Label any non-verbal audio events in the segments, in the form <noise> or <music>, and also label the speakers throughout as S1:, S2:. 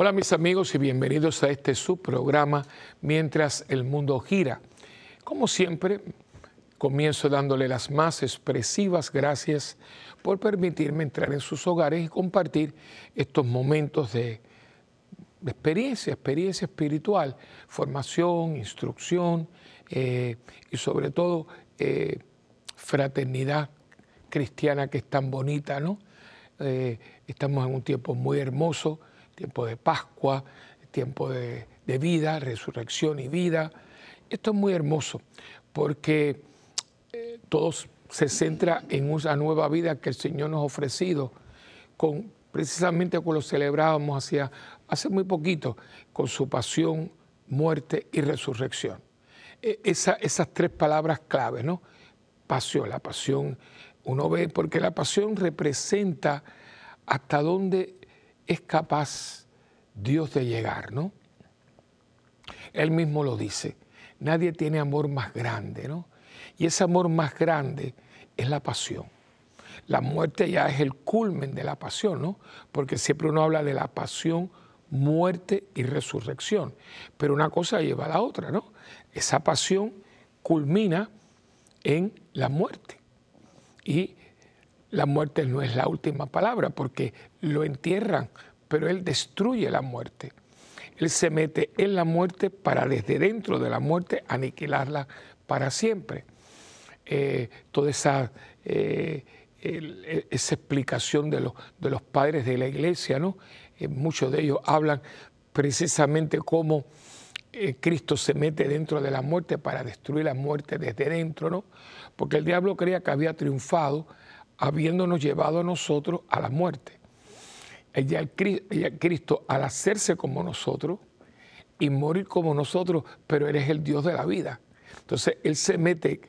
S1: Hola mis amigos y bienvenidos a este subprograma Mientras el mundo gira. Como siempre, comienzo dándole las más expresivas gracias por permitirme entrar en sus hogares y compartir estos momentos de, experiencia, experiencia espiritual, formación, instrucción eh, y sobre todo eh, fraternidad cristiana que es tan bonita, ¿no? Eh, estamos en un tiempo muy hermoso tiempo de Pascua, tiempo de, vida, resurrección y vida. Esto es muy hermoso porque eh, todo se centra en una nueva vida que el Señor nos ha ofrecido, con, precisamente como lo celebrábamos hace muy poquito, con su pasión, muerte y resurrección. E, esas tres palabras claves, ¿no? Pasión, la pasión, uno ve, porque la pasión representa hasta dónde es capaz Dios de llegar, ¿no? Él mismo lo dice, nadie tiene amor más grande, ¿no? Y ese amor más grande es la pasión. La muerte ya es el culmen de la pasión, ¿no? Porque siempre uno habla de la pasión, muerte y resurrección. Pero una cosa lleva a la otra, ¿no? Esa pasión culmina en la muerte. Y la muerte no es la última palabra porque lo entierran, pero Él destruye la muerte. Él se mete en la muerte para desde dentro de la muerte aniquilarla para siempre. Eh, toda esa, eh, esa explicación de los, padres de la iglesia, ¿no? Eh, muchos de ellos hablan precisamente cómo Cristo se mete dentro de la muerte para destruir la muerte desde dentro, ¿no? Porque el diablo creía que había triunfado habiéndonos llevado a nosotros a la muerte. Ella, Cristo, al hacerse como nosotros y morir como nosotros, pero Él es el Dios de la vida. Entonces Él se mete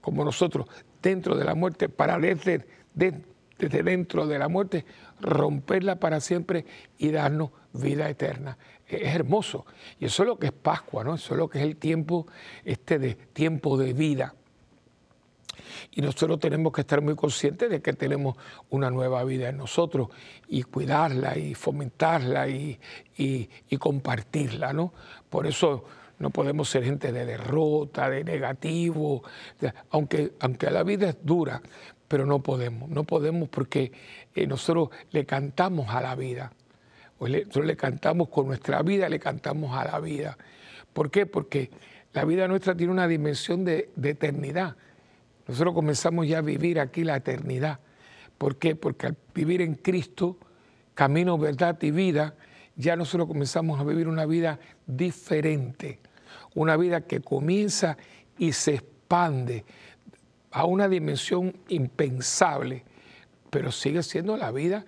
S1: como nosotros dentro de la muerte para desde, desde dentro de la muerte romperla para siempre y darnos vida eterna. Es hermoso. Y eso es lo que es Pascua, ¿no? Eso es lo que es el tiempo, este de tiempo de vida. Y nosotros tenemos que estar muy conscientes de que tenemos una nueva vida en nosotros y cuidarla y fomentarla y, compartirla, ¿no? Por eso no podemos ser gente de derrota, de negativo, aunque, aunque la vida es dura, pero no podemos, no podemos porque eh, nosotros le cantamos a la vida, nosotros le cantamos con nuestra vida, le cantamos a la vida. ¿Por qué? Porque la vida nuestra tiene una dimensión de eternidad. Nosotros comenzamos ya a vivir aquí la eternidad. ¿Por qué? Porque al vivir en Cristo, camino, verdad y vida, ya nosotros comenzamos a vivir una vida diferente, una vida que comienza y se expande a una dimensión impensable, pero sigue siendo la vida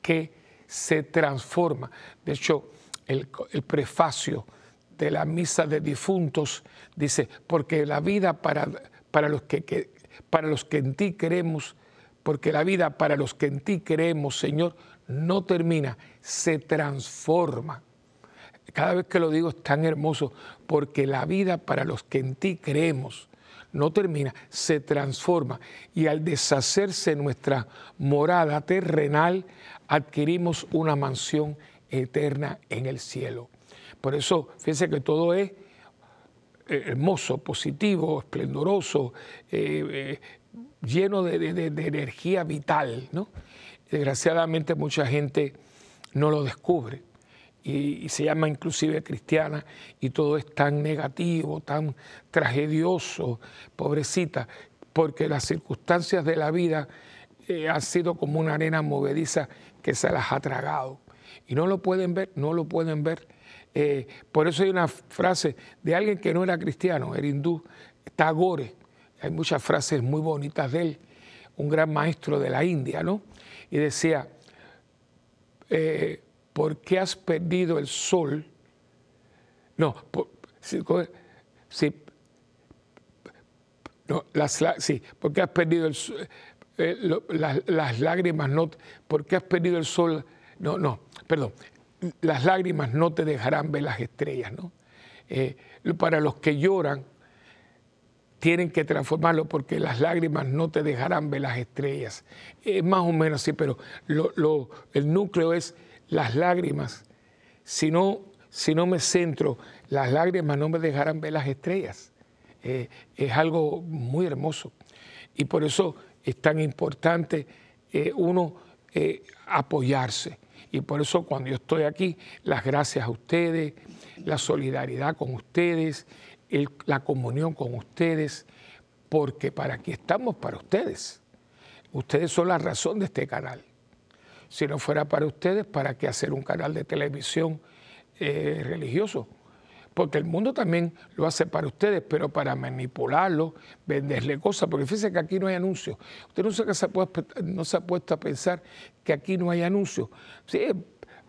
S1: que se transforma. De hecho, el, prefacio de la misa de difuntos dice, porque la vida para, para los que, que para los que en ti creemos, porque la vida para los que en ti creemos, Señor, no termina, se transforma. Cada vez que lo digo es tan hermoso, porque la vida para los que en ti creemos no termina, se transforma. Y al deshacerse nuestra morada terrenal, adquirimos una mansión eterna en el cielo. Por eso, fíjense que todo es eh, hermoso, positivo, esplendoroso, eh, eh, lleno de, energía vital. ¿no? Desgraciadamente mucha gente no lo descubre y, se llama inclusive cristiana y todo es tan negativo, tan tragedioso, pobrecita, porque las circunstancias de la vida han sido como una arena movediza que se las ha tragado. Y no lo pueden ver, no lo pueden ver eh, por eso hay una frase de alguien que no era cristiano, era hindú, Tagore. Hay muchas frases muy bonitas de él, un gran maestro de la India, ¿no? Y decía, eh, ¿por qué has perdido el sol? No, sí, no, las, sí, ¿por qué has perdido el sol? Eh, las, las lágrimas no, ¿por qué has perdido el sol? No, no, perdón, las lágrimas no te dejarán ver las estrellas, ¿no? Eh, para los que lloran, tienen que transformarlo porque las lágrimas no te dejarán ver las estrellas. Es más o menos así, pero el núcleo es las lágrimas si no, si no me centro, las lágrimas no me dejarán ver las estrellas. Eh, es algo muy hermoso. Y por eso es tan importante eh, uno eh, apoyarse. Y por eso cuando yo estoy aquí, las gracias a ustedes, la solidaridad con ustedes, la comunión con ustedes, porque para aquí estamos para ustedes. Ustedes son la razón de este canal. Si no fuera para ustedes, ¿para qué hacer un canal de televisión eh, religioso? Porque el mundo también lo hace para ustedes, pero para manipularlo, venderle cosas. Porque fíjense que aquí no hay anuncios. Usted no se, no se ha puesto a pensar que aquí no hay anuncios. Sí,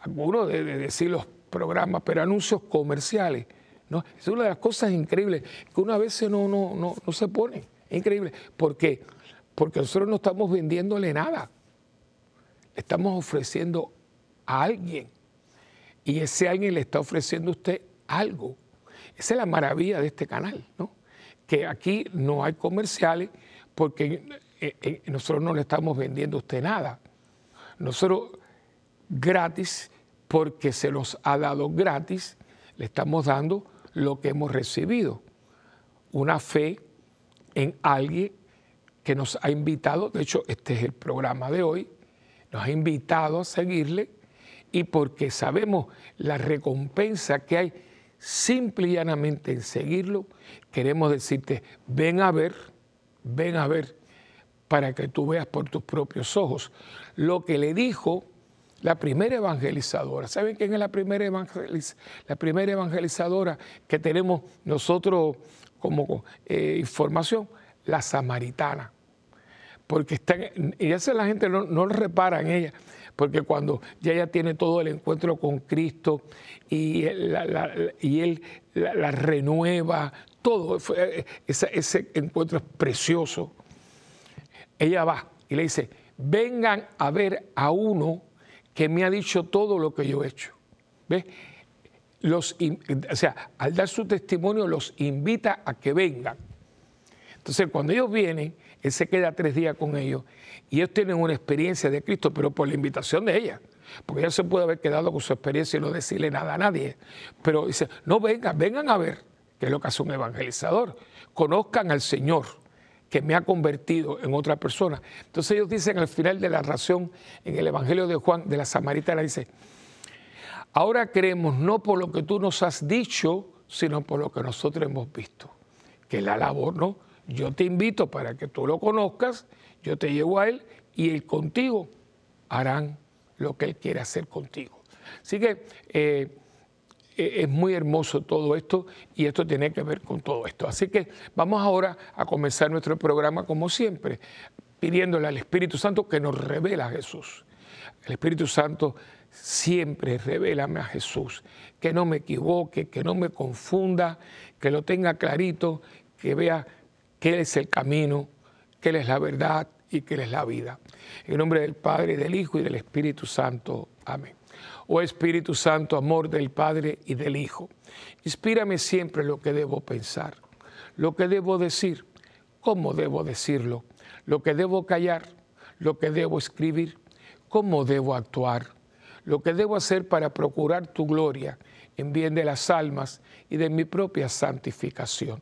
S1: algunos de, decir los programas, pero anuncios comerciales. ¿no? Es una de las cosas increíbles que una vez no, no, no, no se pone. Es increíble. ¿Por qué? Porque nosotros no estamos vendiéndole nada. Estamos ofreciendo a alguien. Y ese alguien le está ofreciendo a usted algo. Esa es la maravilla de este canal, ¿no? Que aquí no hay comerciales porque eh, eh, nosotros no le estamos vendiendo a usted nada. Nosotros gratis, porque se los ha dado gratis, le estamos dando lo que hemos recibido. Una fe en alguien que nos ha invitado, de hecho este es el programa de hoy, nos ha invitado a seguirle y porque sabemos la recompensa que hay simple y llanamente en seguirlo, queremos decirte, ven a ver, ven a ver, para que tú veas por tus propios ojos lo que le dijo la primera evangelizadora. ¿Saben quién es la primera, la primera evangelizadora que tenemos nosotros como eh, información? La samaritana. Porque están, y eso la gente no, no repara en ella, porque cuando ya ella tiene todo el encuentro con Cristo y, y Él la, renueva, todo, eh, ese, ese encuentro es precioso. Ella va y le dice, vengan a ver a uno que me ha dicho todo lo que yo he hecho. ¿Ves? Los, o sea, al dar su testimonio los invita a que vengan. Entonces, cuando ellos vienen, él se queda tres días con ellos y ellos tienen una experiencia de Cristo, pero por la invitación de ella. Porque ella se puede haber quedado con su experiencia y no decirle nada a nadie. Pero dice, no vengan, vengan a ver, que es lo que hace un evangelizador. Conozcan al Señor que me ha convertido en otra persona. Entonces ellos dicen al final de la ración, en el Evangelio de Juan, de la Samaritana, dice, ahora creemos no por lo que tú nos has dicho, sino por lo que nosotros hemos visto. Que la labor, ¿no? Yo te invito para que tú lo conozcas, yo te llevo a él y él contigo harán lo que él quiere hacer contigo. Así que eh, e, es muy hermoso todo esto y esto tiene que ver con todo esto. Así que vamos ahora a comenzar nuestro programa como siempre, pidiéndole al Espíritu Santo que nos revela a Jesús. El Espíritu Santo siempre revélame a Jesús, que no me equivoque, que no me confunda, que lo tenga clarito, que vea que Él es el camino, que Él es la verdad y que Él es la vida. En nombre del Padre, del Hijo y del Espíritu Santo. Amén. Oh Espíritu Santo, amor del Padre y del Hijo, inspírame siempre lo que debo pensar, lo que debo decir, cómo debo decirlo, lo que debo callar, lo que debo escribir, cómo debo actuar, lo que debo hacer para procurar tu gloria en bien de las almas y de mi propia santificación.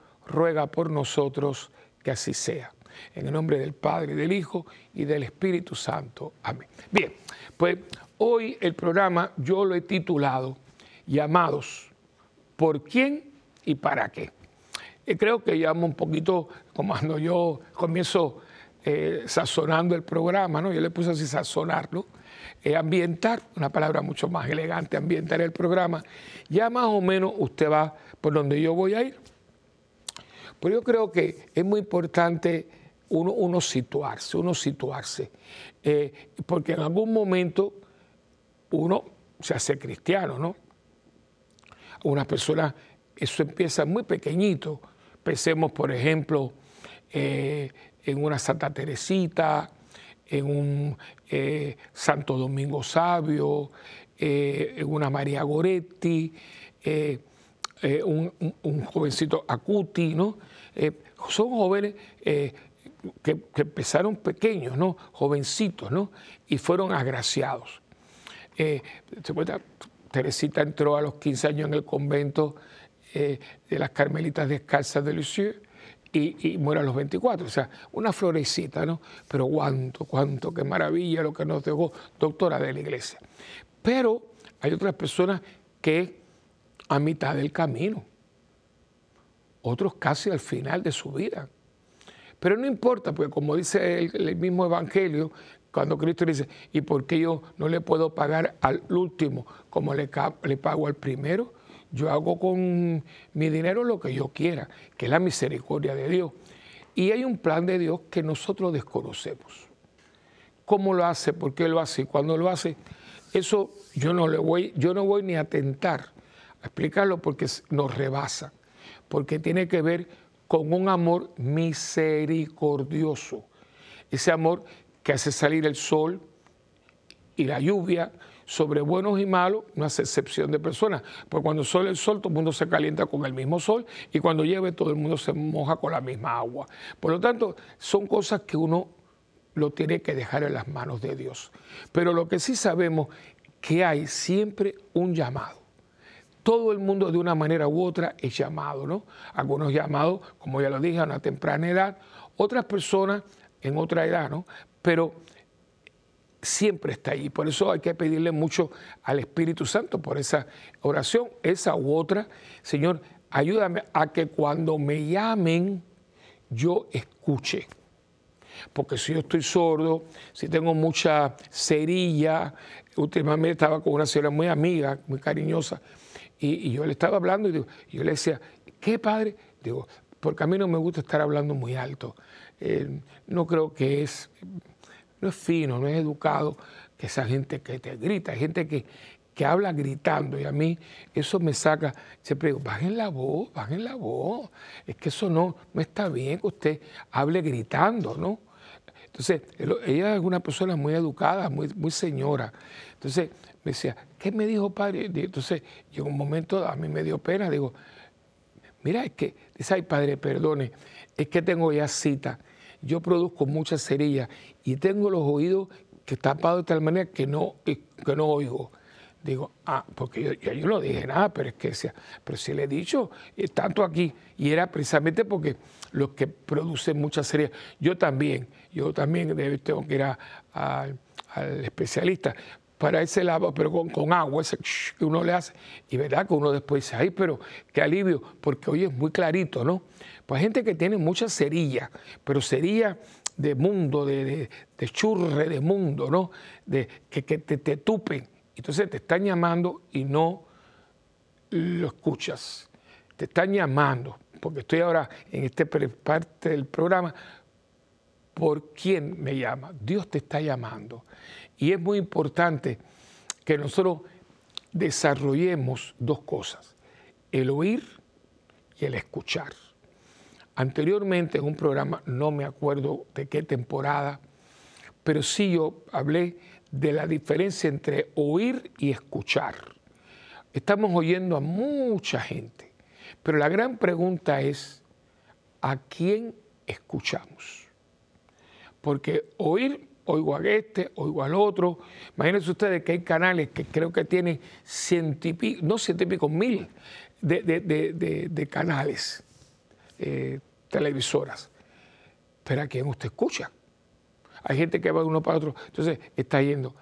S1: ruega por nosotros que así sea. En el nombre del Padre, del Hijo y del Espíritu Santo. Amén. Bien, pues Hoy el programa yo lo he titulado Llamados, ¿por quién y para qué? Y creo que llamo un poquito, como cuando yo comienzo eh, sazonando el programa, ¿no? yo le puse así sazonarlo, eh, ambientar, una palabra mucho más elegante, ambientar el programa, ya más o menos usted va por donde yo voy a ir. Pero yo creo que es muy importante uno, situarse, uno situarse, eh, porque en algún momento uno se hace cristiano, ¿no? Una persona, eso empieza muy pequeñito. Pensemos, por ejemplo, eh, en una Santa Teresita, en un eh, Santo Domingo Sabio, en una María Goretti, un, jovencito Acuti, ¿no? son jóvenes que, que, empezaron pequeños, ¿no? Jovencitos, ¿no? Y fueron agraciados. Teresita entró a los 15 años en el convento de las Carmelitas Descalzas de Lisieux y, muere a los 24. O sea, una florecita, ¿no? Pero cuánto, cuánto, qué maravilla lo que nos dejó doctora de la iglesia. Pero hay otras personas que a mitad del camino, otros casi al final de su vida. Pero no importa, porque como dice el, mismo Evangelio, cuando Cristo dice, ¿y por qué yo no le puedo pagar al último como le, le pago al primero? Yo hago con mi dinero lo que yo quiera, que es la misericordia de Dios. Y hay un plan de Dios que nosotros desconocemos. ¿Cómo lo hace? ¿Por qué lo hace? ¿Y cuándo lo hace? Eso yo no, le voy, yo no voy ni a tentar a explicarlo porque nos rebasa, porque tiene que ver con un amor misericordioso. Ese amor que hace salir el sol y la lluvia, sobre buenos y malos, no hace excepción de personas. Porque cuando sale el sol, todo el mundo se calienta con el mismo sol y cuando llueve, todo el mundo se moja con la misma agua. Por lo tanto, son cosas que uno lo tiene que dejar en las manos de Dios. Pero lo que sí sabemos que hay siempre un llamado. Todo el mundo de una manera u otra es llamado, ¿no? Algunos llamados, como ya lo dije, a una temprana edad, otras personas en otra edad, ¿no? Pero siempre está ahí. Por eso hay que pedirle mucho al Espíritu Santo por esa oración, esa u otra. Señor, ayúdame a que cuando me llamen yo escuche. Porque si yo estoy sordo, si tengo mucha cerilla, últimamente estaba con una señora muy amiga, muy cariñosa, y, yo le estaba hablando y, yo le decía, ¿qué padre? Digo, porque a mí no me gusta estar hablando muy alto. Eh, no creo que es no es fino, no es educado, que esa gente que te grita, hay gente que, que habla gritando y a mí eso me saca, siempre digo, bajen la voz, bajen la voz, es que eso no, no está bien que usted hable gritando, ¿no? Entonces, ella es una persona muy educada, muy, muy señora. Entonces, me decía, ¿qué me dijo padre? Entonces, llegó un momento, a mí me dio pena, digo, mira, es que, dice, ay padre, perdone, es que tengo ya cita yo produzco muchas cerillas y tengo los oídos que tapados de tal manera que no, que no oigo. Digo, ah, porque yo, no dije nada, pero es que decía, pero si le he dicho, tanto aquí, y era precisamente porque los que producen muchas cerillas, yo también, yo también tengo que ir al especialista para ese lado, pero con, agua, ese que uno le hace, y verdad que uno después dice, ay, pero qué alivio, porque hoy es muy clarito, ¿no? Pues gente que tiene muchas cerillas, pero cerillas de mundo, de, churre de mundo, ¿no? De, que, te, te tupen. Entonces te están llamando y no lo escuchas. Te están llamando, porque estoy ahora en esta parte del programa, ¿por quién me llama? Dios te está llamando. Y es muy importante que nosotros desarrollemos dos cosas, el oír y el escuchar. Anteriormente en un programa, no me acuerdo de qué temporada, pero sí yo hablé de la diferencia entre oír y escuchar. Estamos oyendo a mucha gente, pero la gran pregunta es, ¿a quién escuchamos? Porque oír, oigo a este, oigo al otro. Imagínense ustedes que hay canales que creo que tienen ciento no ciento mil de canales. Eh, televisoras. Pero a quién usted escucha. Hay gente que va de uno para otro, entonces está yendo.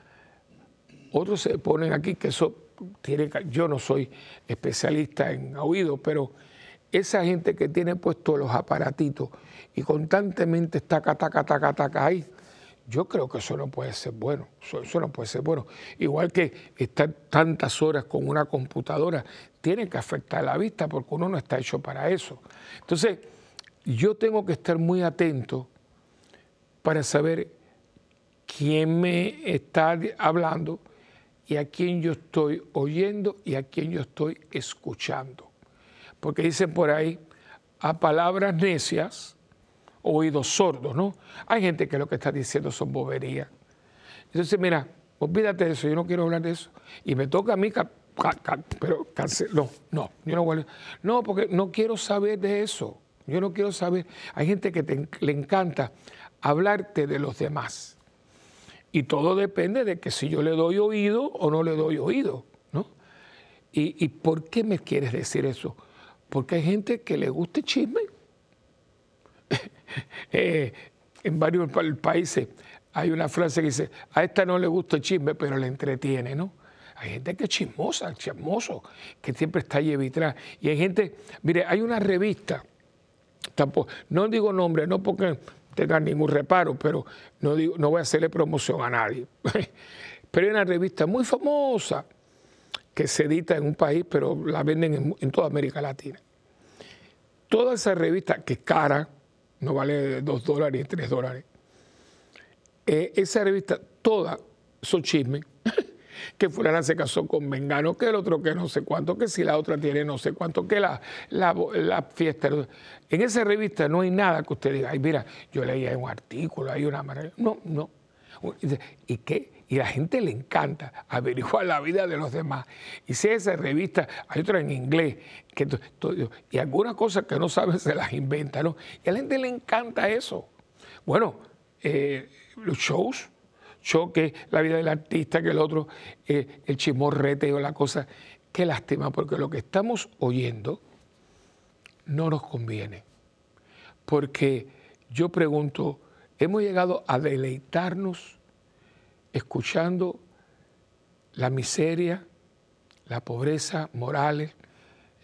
S1: Otros se ponen aquí que eso tiene, yo no soy especialista en oído, pero esa gente que tiene puestos los aparatitos y constantemente está taca, taca, taca, taca ahí, yo creo que eso no puede ser bueno, eso, no puede ser bueno. Igual que estar tantas horas con una computadora, tiene que afectar la vista porque uno no está hecho para eso. Entonces, yo tengo que estar muy atento para saber quién me está hablando y a quién yo estoy oyendo y a quién yo estoy escuchando. Porque dicen por ahí, a palabras necias, oídos sordos, ¿no? Hay gente que lo que está diciendo son boberías. Entonces, mira, olvídate de eso, yo no quiero hablar de eso. Y me toca a mí, pero no, no, yo no a, No, porque no quiero saber de eso. Yo no quiero saber. Hay gente que le encanta hablarte de los demás. Y todo depende de que si yo le doy oído o no le doy oído, ¿no? ¿Y, por qué me quieres decir eso? Porque hay gente que le gusta el chisme. <laughs> Eh, en varios países hay una frase que dice, a esta no le gusta el chisme, pero le entretiene, ¿no? Hay gente que es chismosa, chismoso, que siempre está allí detrás. Y hay gente, mire, hay una revista, tampoco, no digo nombre, no porque tengan ningún reparo, pero no, no voy a hacerle promoción a nadie. <laughs> pero hay una revista muy famosa que se edita en un país, pero la venden en, toda América Latina. Toda esa revista, que es cara, no vale dos dólares, tres dólares, eh, esa revista, toda son chismes. <laughs> que fulana se casó con Mengano, que el otro que no sé cuánto, que si la otra tiene no sé cuánto, que la, la, fiesta. En esa revista no hay nada que usted diga, ay, mira, yo leía un artículo, hay una maravilla. No, no. ¿Y qué? Y la gente le encanta averiguar la vida de los demás. Y si esa revista, hay otra en inglés, que y algunas cosas que no saben se las inventan, ¿no? Y a la gente le encanta eso. Bueno, eh, los shows, choque, la vida del artista, que el otro, eh, el chismorrete o la cosa. Qué lástima, porque lo que estamos oyendo no nos conviene. Porque yo pregunto, hemos llegado a deleitarnos escuchando la miseria, la pobreza moral,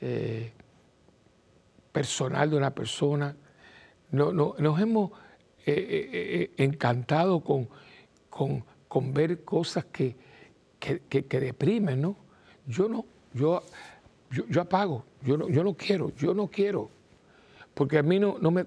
S1: eh, personal de una persona. No, no, nos hemos eh, encantado con con, ver cosas que, que, deprimen, ¿no? Yo no, yo, yo, apago, yo no, yo no quiero, yo no quiero. Porque a mí no, no me...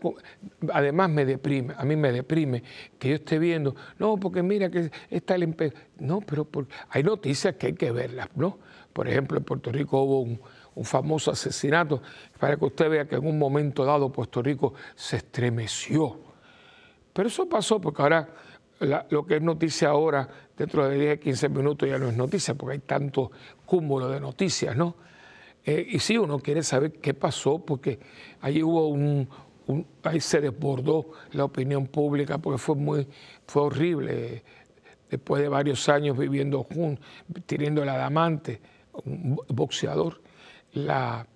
S1: Además me deprime, a mí me deprime que yo esté viendo, no, porque mira que está el empeño. No, pero hay noticias que hay que verlas, ¿no? Por ejemplo, en Puerto Rico hubo un, un famoso asesinato, para que usted vea que en un momento dado Puerto Rico se estremeció. Pero eso pasó porque ahora lo que es noticia ahora, dentro de 10, 15 minutos ya no es noticia, porque hay tanto cúmulo de noticias, ¿no? Eh, y sí, uno quiere saber qué pasó, porque allí hubo un, ahí se desbordó la opinión pública, porque fue muy, fue horrible. Después de varios años viviendo juntos, teniendo el adamante, un boxeador, la,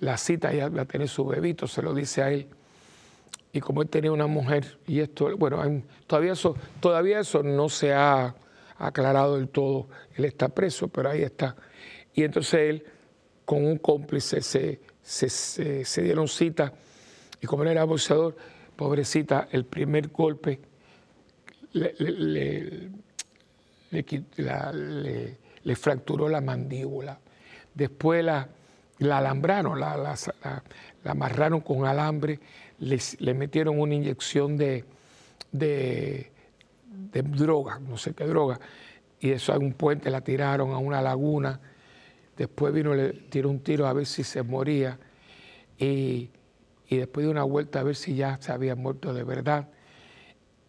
S1: la cita ya va a tener su bebito, se lo dice a él y como él tenía una mujer, y esto, bueno, todavía eso, todavía eso no se ha aclarado del todo, él está preso, pero ahí está. Y entonces él, con un cómplice, se, se, dieron cita, y como él era boxeador, pobrecita, el primer golpe le, le, fracturó la mandíbula. Después la, la alambraron, la, la, amarraron con alambre le metieron una inyección de, de, droga, no sé qué droga, y eso a un puente la tiraron a una laguna. Después vino, le tiró un tiro a ver si se moría. Y, y después de una vuelta a ver si ya se había muerto de verdad.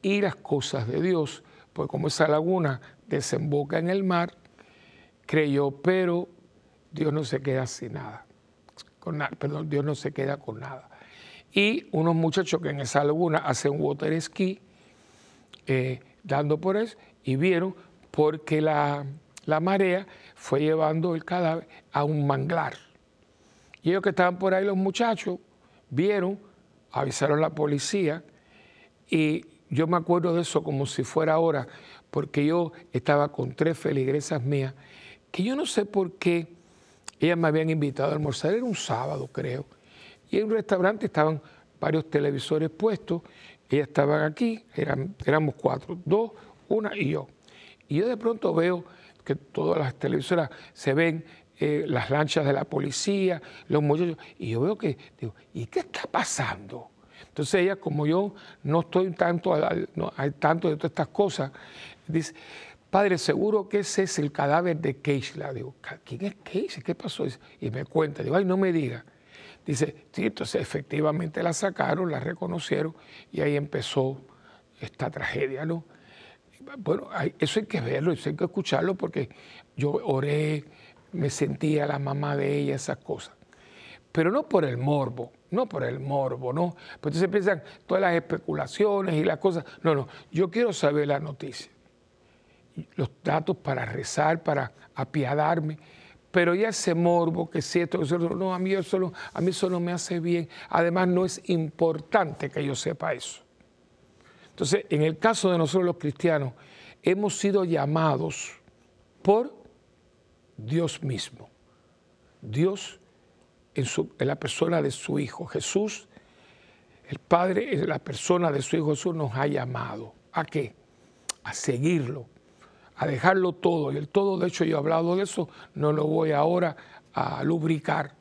S1: Y las cosas de Dios, pues como esa laguna desemboca en el mar, creyó, pero Dios no se queda sin nada. Con nada perdón, Dios no se queda con nada y unos muchachos que en esa laguna hacen water ski, eh, dando por eso, y vieron porque la, marea fue llevando el cadáver a un manglar. Y ellos que estaban por ahí, los muchachos, vieron, avisaron a la policía, y yo me acuerdo de eso como si fuera ahora, porque yo estaba con tres feligresas mías, que yo no sé por qué ellas me habían invitado a almorzar, era un sábado creo, y en un restaurante estaban varios televisores puestos, ellas estaban aquí, eran, éramos cuatro, dos, una y yo. Y yo de pronto veo que todas las televisoras se ven eh, las lanchas de la policía, los muchachos, y yo veo que, digo, ¿y qué está pasando? Entonces ella, como yo no estoy tanto al, tanto de todas estas cosas, dice, padre, seguro que ese es el cadáver de Keishla. Digo, ¿quién es Keishla? ¿Qué pasó? Y me cuenta, digo, ay, no me diga. Dice, sí, entonces efectivamente la sacaron, la reconocieron y ahí empezó esta tragedia, ¿no? Bueno, eso hay que verlo, eso hay que escucharlo porque yo oré, me sentía la mamá de ella, esas cosas. Pero no por el morbo, no por el morbo, ¿no? Pues entonces piensan todas las especulaciones y las cosas. No, no, yo quiero saber la noticia, los datos para rezar, para apiadarme. Pero ya ese morbo, que si esto, que no, a mí, eso a mí eso no me hace bien. Además, no es importante que yo sepa eso. Entonces, en el caso de nosotros los cristianos, hemos sido llamados por Dios mismo. Dios en, la persona de su Hijo. Jesús, el Padre en la persona de su Hijo Jesús nos ha llamado. ¿A qué? A seguirlo, a dejarlo todo. Y el todo, de hecho yo he hablado de eso, no lo voy ahora a lubricar.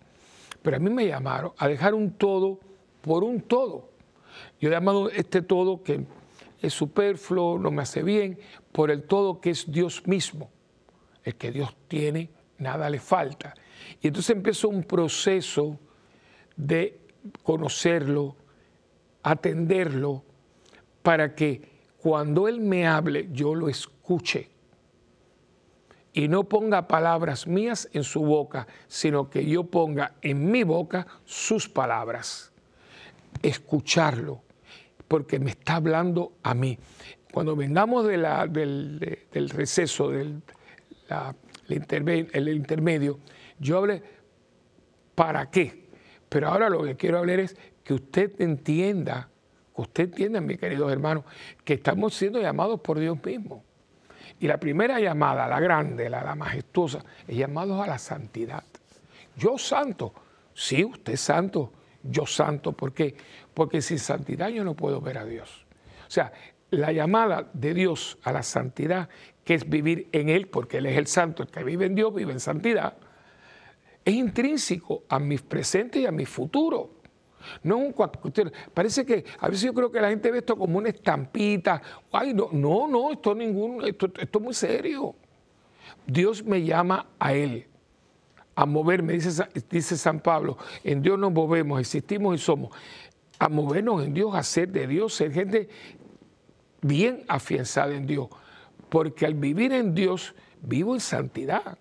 S1: Pero a mí me llamaron a dejar un todo por un todo. Yo he llamado este todo que es superfluo, no me hace bien, por el todo que es Dios mismo. El que Dios tiene, nada le falta. Y entonces empezó un proceso de conocerlo, atenderlo, para que cuando Él me hable, yo lo escuche. Y no ponga palabras mías en su boca, sino que yo ponga en mi boca sus palabras. Escucharlo, porque me está hablando a mí. Cuando vengamos del, receso, del el intermedio, yo hablé para qué. Pero ahora lo que quiero hablar es que usted entienda, que usted entienda, mis queridos hermanos, que estamos siendo llamados por Dios mismo. Y la primera llamada, la grande, la, la majestuosa, es llamados a la santidad. Yo santo, sí, usted santo, yo santo, ¿por qué? Porque sin santidad yo no puedo ver a Dios. O sea, la llamada de Dios a la santidad, que es vivir en Él, porque Él es el santo, el que vive en Dios, vive en santidad, es intrínseco a mi presente y a mi futuro. No un Parece que a veces yo creo que la gente ve esto como una estampita. Ay, no, no, no esto, ningún, esto, esto es muy serio. Dios me llama a Él a moverme, dice, dice San Pablo, en Dios nos movemos, existimos y somos, a movernos en Dios, a ser de Dios, ser gente bien afianzada en Dios, porque al vivir en Dios vivo en santidad.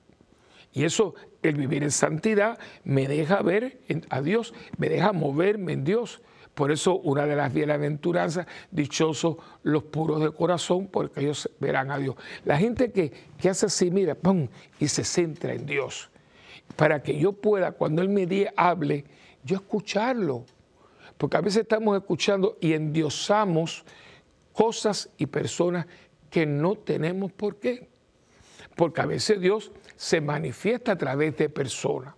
S1: Y eso, el vivir en santidad, me deja ver a Dios, me deja moverme en Dios. Por eso una de las bienaventuranzas, dichosos los puros de corazón, porque ellos verán a Dios. La gente que, que hace así, mira, ¡pum! y se centra en Dios. Para que yo pueda, cuando Él me diga, hable, yo escucharlo. Porque a veces estamos escuchando y endiosamos cosas y personas que no tenemos por qué. Porque a veces Dios se manifiesta a través de personas,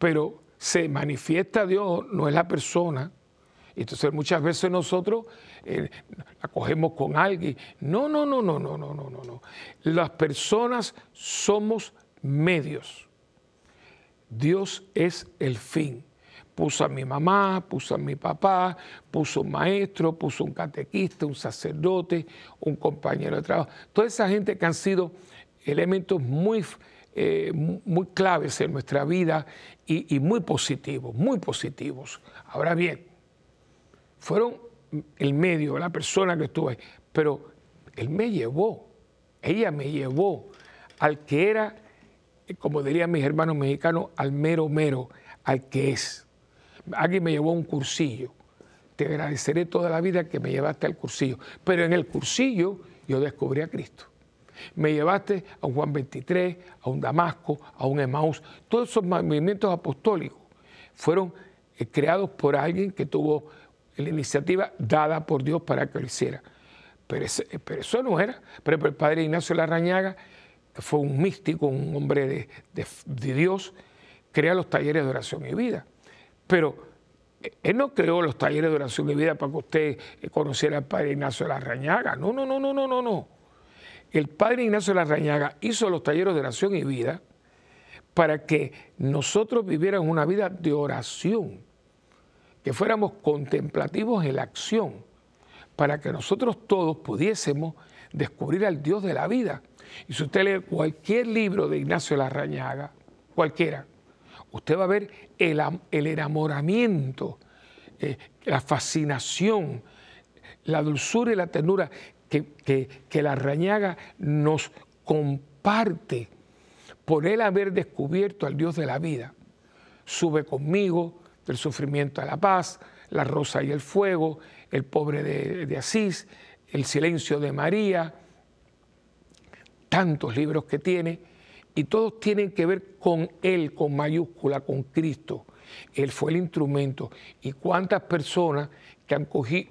S1: pero se manifiesta Dios, no es la persona. Entonces muchas veces nosotros eh, la cogemos con alguien. No, no, no, no, no, no, no, no, no. Las personas somos medios. Dios es el fin puso a mi mamá, puso a mi papá, puso un maestro, puso un catequista, un sacerdote, un compañero de trabajo. Toda esa gente que han sido elementos muy, eh, muy claves en nuestra vida y, y muy positivos, muy positivos. Ahora bien, fueron el medio, la persona que estuvo ahí, pero él me llevó, ella me llevó al que era, como dirían mis hermanos mexicanos, al mero mero, al que es. Alguien me llevó un cursillo. Te agradeceré toda la vida que me llevaste al cursillo. Pero en el cursillo yo descubrí a Cristo. Me llevaste a un Juan 23, a un Damasco, a un Emaús. Todos esos movimientos apostólicos fueron eh, creados por alguien que tuvo la iniciativa dada por Dios para que lo hiciera. Pero, eso no era. Pero el padre Ignacio Larrañaga, que fue un místico, un hombre de, de Dios, crea los talleres de oración y vida. Pero eh, él no creó los talleres de oración y vida para que usted eh, conociera al padre Ignacio de la Rañaga. No, no, no, no, no, no, no. El padre Ignacio de la Rañaga hizo los talleres de oración y vida para que nosotros viviéramos una vida de oración, que fuéramos contemplativos en la acción, para que nosotros todos pudiésemos descubrir al Dios de la vida. Y si usted lee cualquier libro de Ignacio Larrañaga, cualquiera, usted va a ver el, enamoramiento, eh, la fascinación, la dulzura y la ternura que, que, que Larrañaga nos comparte por él haber descubierto al Dios de la vida. Sube conmigo del sufrimiento a la paz, la rosa y el fuego, el pobre de, Asís, el silencio de María, tantos libros que tiene, y todos tienen que ver con Él, con mayúscula, con Cristo. Él fue el instrumento. Y cuántas personas que,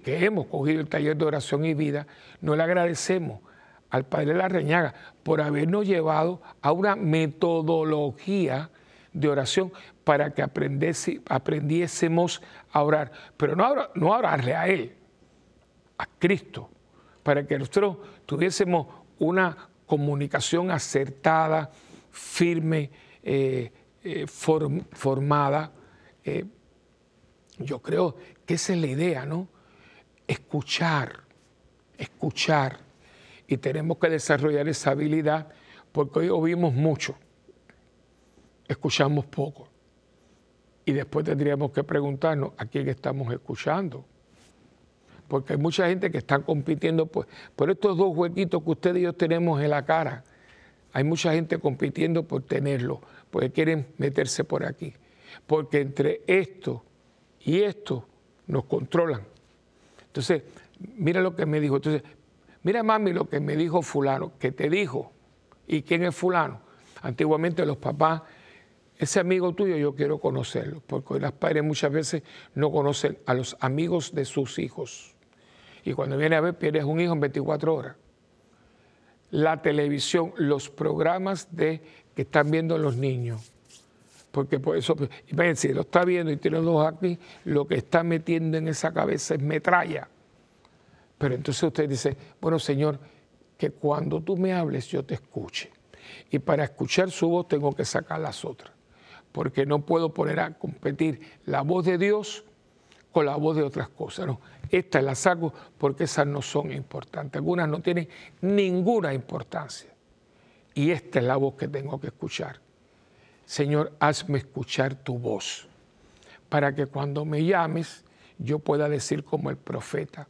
S1: hemos cogido el taller de oración y vida, no le agradecemos al Padre La Reñaga por habernos llevado a una metodología de oración para que aprendiésemos a orar, pero no, no a orarle a Él, a Cristo, para que nosotros tuviésemos una comunicación acertada, firme, eh, eh, formada. Eh, yo creo que esa es la idea, ¿no? Escuchar, escuchar. Y tenemos que desarrollar esa habilidad porque hoy oímos mucho, escuchamos poco. Y después tendríamos que preguntarnos a quién estamos escuchando. Porque hay mucha gente que está compitiendo por, por estos dos huequitos que ustedes y yo tenemos en la cara. Hay mucha gente compitiendo por tenerlo, porque quieren meterse por aquí. Porque entre esto y esto nos controlan. Entonces, mira lo que me dijo. Entonces, mira mami lo que me dijo fulano, que te dijo. ¿Y quién es fulano? Antiguamente los papás ese amigo tuyo yo quiero conocerlo, porque las padres muchas veces no conocen a los amigos de sus hijos. Y cuando viene a ver, pierdes un hijo en 24 horas. La televisión, los programas de, que están viendo los niños. Porque por eso, imagínense, si lo está viendo y tiene dos aquí, lo que está metiendo en esa cabeza es metralla. Pero entonces usted dice, bueno, Señor, que cuando tú me hables yo te escuche. Y para escuchar su voz tengo que sacar las otras porque no puedo poner a competir la voz de Dios con la voz de otras cosas. No, esta la saco porque esas no son importantes. Algunas no tienen ninguna importancia. Y esta es la voz que tengo que escuchar. Señor, hazme escuchar tu voz, para que cuando me llames yo pueda decir como el profeta,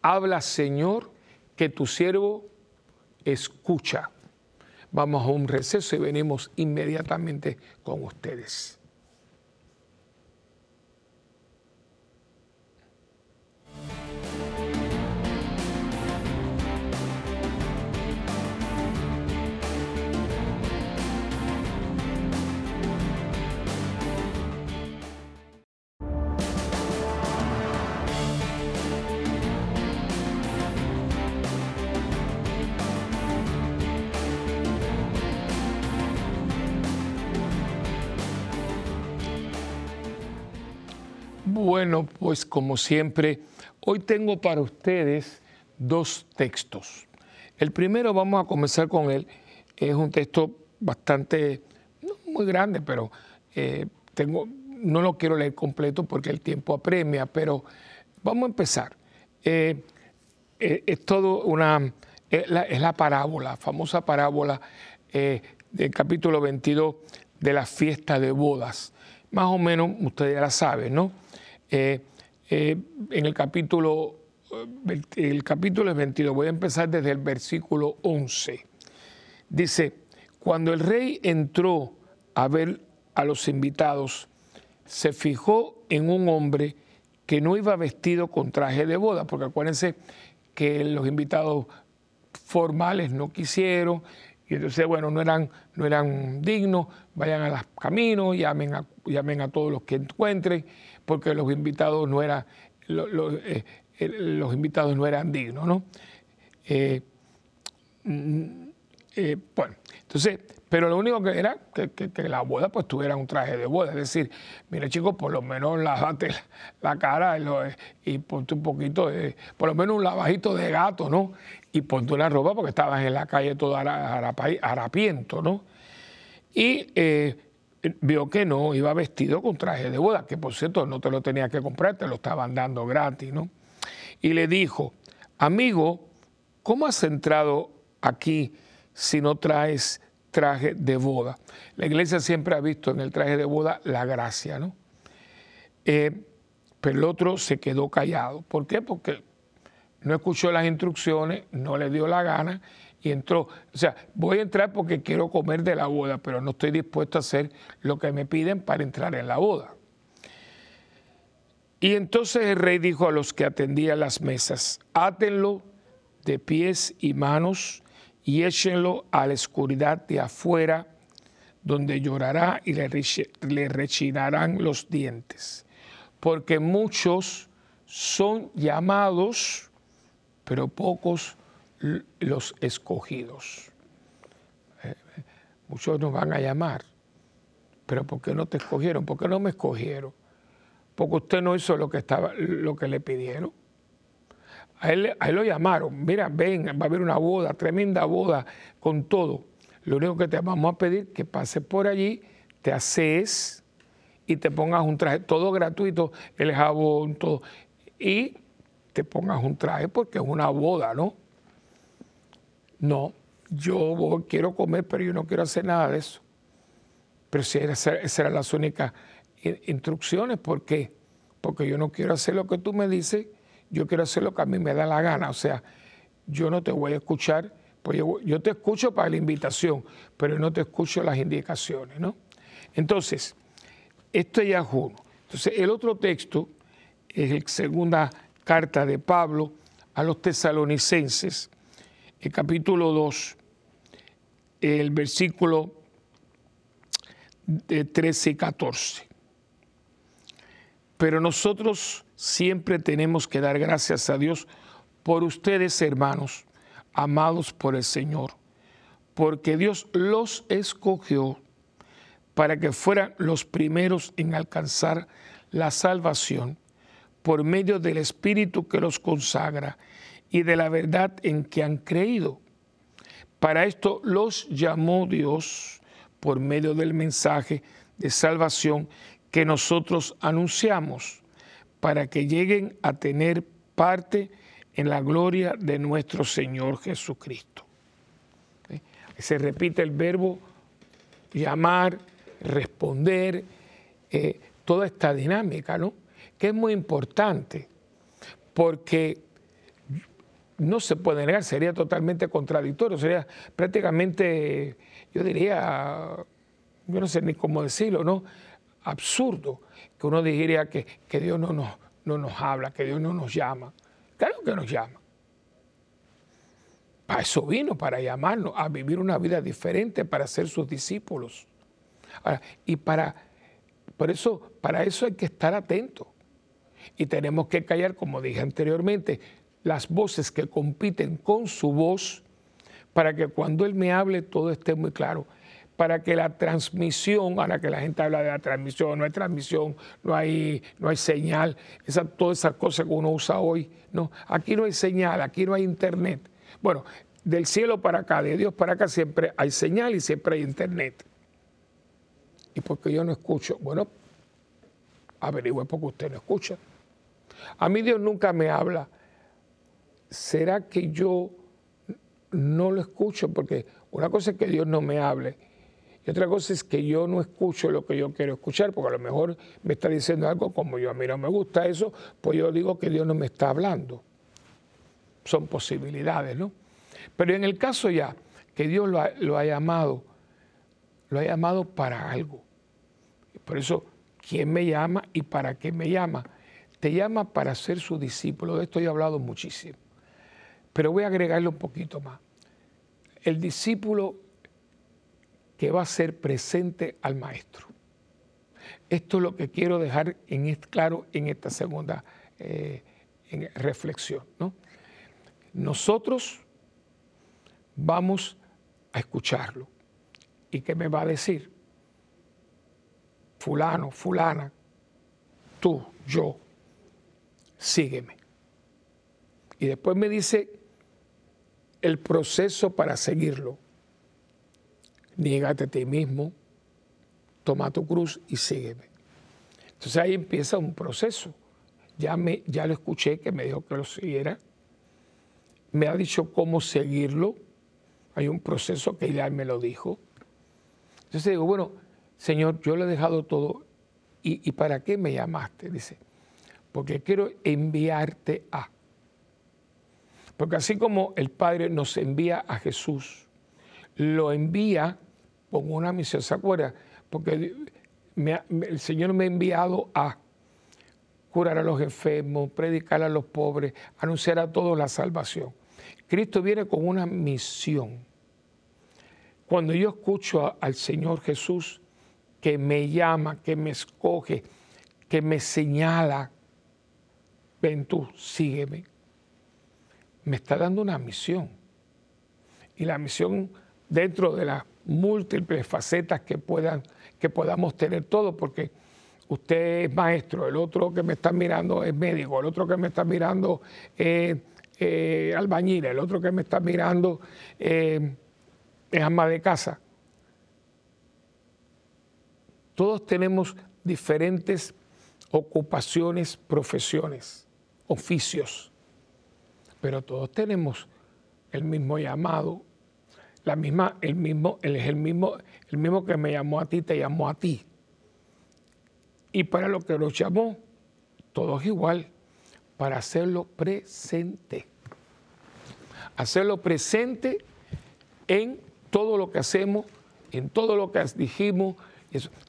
S1: habla Señor, que tu siervo escucha. Vamos a un receso y venimos inmediatamente con ustedes. Bueno, pues como siempre, hoy tengo para ustedes dos textos. El primero vamos a comenzar con él. Es un texto bastante, no muy grande, pero eh, tengo, no lo quiero leer completo porque el tiempo apremia, pero vamos a empezar. Eh, eh, es todo una, es la, parábola, famosa parábola del capítulo 22 de la fiesta de bodas. Más o menos, ustedes ya la saben, ¿no? Eh, eh, en el capítulo, eh, el capítulo 22, voy a empezar desde el versículo 11. Dice, cuando el rey entró a ver a los invitados, se fijó en un hombre que no iba vestido con traje de boda, porque acuérdense que los invitados formales no quisieron, y entonces, bueno, no eran, no eran dignos, vayan a los caminos, llamen a, llamen a todos los que encuentren porque los invitados no eran, eh, eh, los invitados no eran dignos, ¿no? Eh, mm, bueno, entonces, pero lo único que era que, la boda pues tuviera un traje de boda, es decir, mire chicos, por lo menos lavate la, cara y, ponte un poquito de, por lo menos un lavajito de gato, ¿no? Y ponte una ropa porque estabas en la calle todo harapiento, ¿no? Y vio que no iba vestido con traje de boda, que por cierto no te lo tenía que comprar, te lo estaban dando gratis, ¿no? Y le dijo, amigo, ¿cómo has entrado aquí si no traes traje de boda? La iglesia siempre ha visto en el traje de boda la gracia, ¿no? Eh, pero el otro se quedó callado. ¿Por qué? Porque no escuchó las instrucciones, no le dio la gana y entró. O sea, voy a entrar porque quiero comer de la boda, pero no estoy dispuesto a hacer lo que me piden para entrar en la boda. Y entonces el rey dijo a los que atendían las mesas, átenlo de pies y manos y échenlo a la oscuridad de afuera, donde llorará y le, rechinarán los dientes. Porque muchos son llamados, pero pocos los escogidos. Eh, muchos nos van a llamar, pero ¿por qué no te escogieron? ¿Por qué no me escogieron? Porque usted no hizo lo que, estaba, lo que le pidieron. A él, lo llamaron, mira, ven, va a haber una boda, tremenda boda, con todo. Lo único que te vamos a pedir que pases por allí, te haces y te pongas un traje, todo gratuito, el jabón, todo. Y te pongas un traje porque es una boda, ¿no? No, yo quiero comer, pero yo no quiero hacer nada de eso. Pero si esas eran las únicas instrucciones, ¿por qué? Porque yo no quiero hacer lo que tú me dices, yo quiero hacer lo que a mí me da la gana. O sea, yo no te voy a escuchar, pues yo, te escucho para la invitación, pero no te escucho las indicaciones, ¿no? Entonces, esto ya es uno. Entonces, el otro texto es la segunda carta de Pablo a los tesalonicenses, el capítulo 2, el versículo de 13 y 14. Pero nosotros siempre tenemos que dar gracias a Dios por ustedes, hermanos, amados por el Señor, porque Dios los escogió para que fueran los primeros en alcanzar la salvación por medio del Espíritu que los consagra y de la verdad en que han creído. Para esto los llamó Dios por medio del mensaje de salvación que nosotros anunciamos, para que lleguen a tener parte en la gloria de nuestro Señor Jesucristo. Se repite el verbo llamar, responder, eh, toda esta dinámica, ¿no? Que es muy importante, porque no se puede negar, sería totalmente contradictorio, sería prácticamente, yo diría, yo no sé ni cómo decirlo, ¿no? Absurdo que uno diría que, Dios no nos, no nos habla, que Dios no nos llama. Claro que nos llama. Para eso vino, para llamarnos a vivir una vida diferente, para ser sus discípulos. y para, por eso, para eso hay que estar atentos. Y tenemos que callar, como dije anteriormente, las voces que compiten con su voz para que cuando Él me hable todo esté muy claro. Para que la transmisión, ahora que la gente habla de la transmisión, no hay transmisión, no hay, no hay señal, todas esas cosas que uno usa hoy. No, aquí no hay señal, aquí no hay internet. Bueno, del cielo para acá, de Dios para acá, siempre hay señal y siempre hay internet. ¿Y porque yo no escucho? Bueno, averigüe porque usted no escucha. A mí Dios nunca me habla ¿será que yo no lo escucho? Porque una cosa es que Dios no me hable y otra cosa es que yo no escucho lo que yo quiero escuchar, porque a lo mejor me está diciendo algo como yo a mí no me gusta eso, pues yo digo que Dios no me está hablando. Son posibilidades, ¿no? Pero en el caso ya que Dios lo ha, lo ha llamado, lo ha llamado para algo. Por eso, ¿quién me llama y para qué me llama? Te llama para ser su discípulo. De esto he hablado muchísimo. Pero voy a agregarle un poquito más. El discípulo que va a ser presente al maestro. Esto es lo que quiero dejar en, claro en esta segunda eh, reflexión. Nosotros vamos a escucharlo. ¿Y qué me va a decir? Fulano, fulana, tú, yo, sígueme. Y después me dice el proceso para seguirlo. Niégate a ti mismo, toma tu cruz y sígueme. Entonces ahí empieza un proceso. Ya, me, ya lo escuché que me dijo que lo siguiera. me ha dicho cómo seguirlo. Hay un proceso que ya me lo dijo. Entonces digo, bueno, Señor, yo le he dejado todo. ¿Y, ¿Y para qué me llamaste? Dice, porque quiero enviarte a. Porque así como el Padre nos envía a Jesús, lo envía con una misión. ¿Se acuerda? Porque el Señor me ha enviado a curar a los enfermos, predicar a los pobres, anunciar a todos la salvación. Cristo viene con una misión. Cuando yo escucho al Señor Jesús que me llama, que me escoge, que me señala, ven tú, sígueme, me está dando una misión. Y la misión dentro de las múltiples facetas que, puedan, que podamos tener todos, porque usted es maestro, el otro que me está mirando es médico, el otro que me está mirando es eh, albañil, el otro que me está mirando eh, es ama de casa. Todos tenemos diferentes ocupaciones, profesiones, oficios, pero todos tenemos el mismo llamado, la misma, el mismo, él es el mismo, el mismo que me llamó a ti, te llamó a ti. Y para lo que los llamó, todos igual, para hacerlo presente. Hacerlo presente en todo lo que hacemos, en todo lo que dijimos,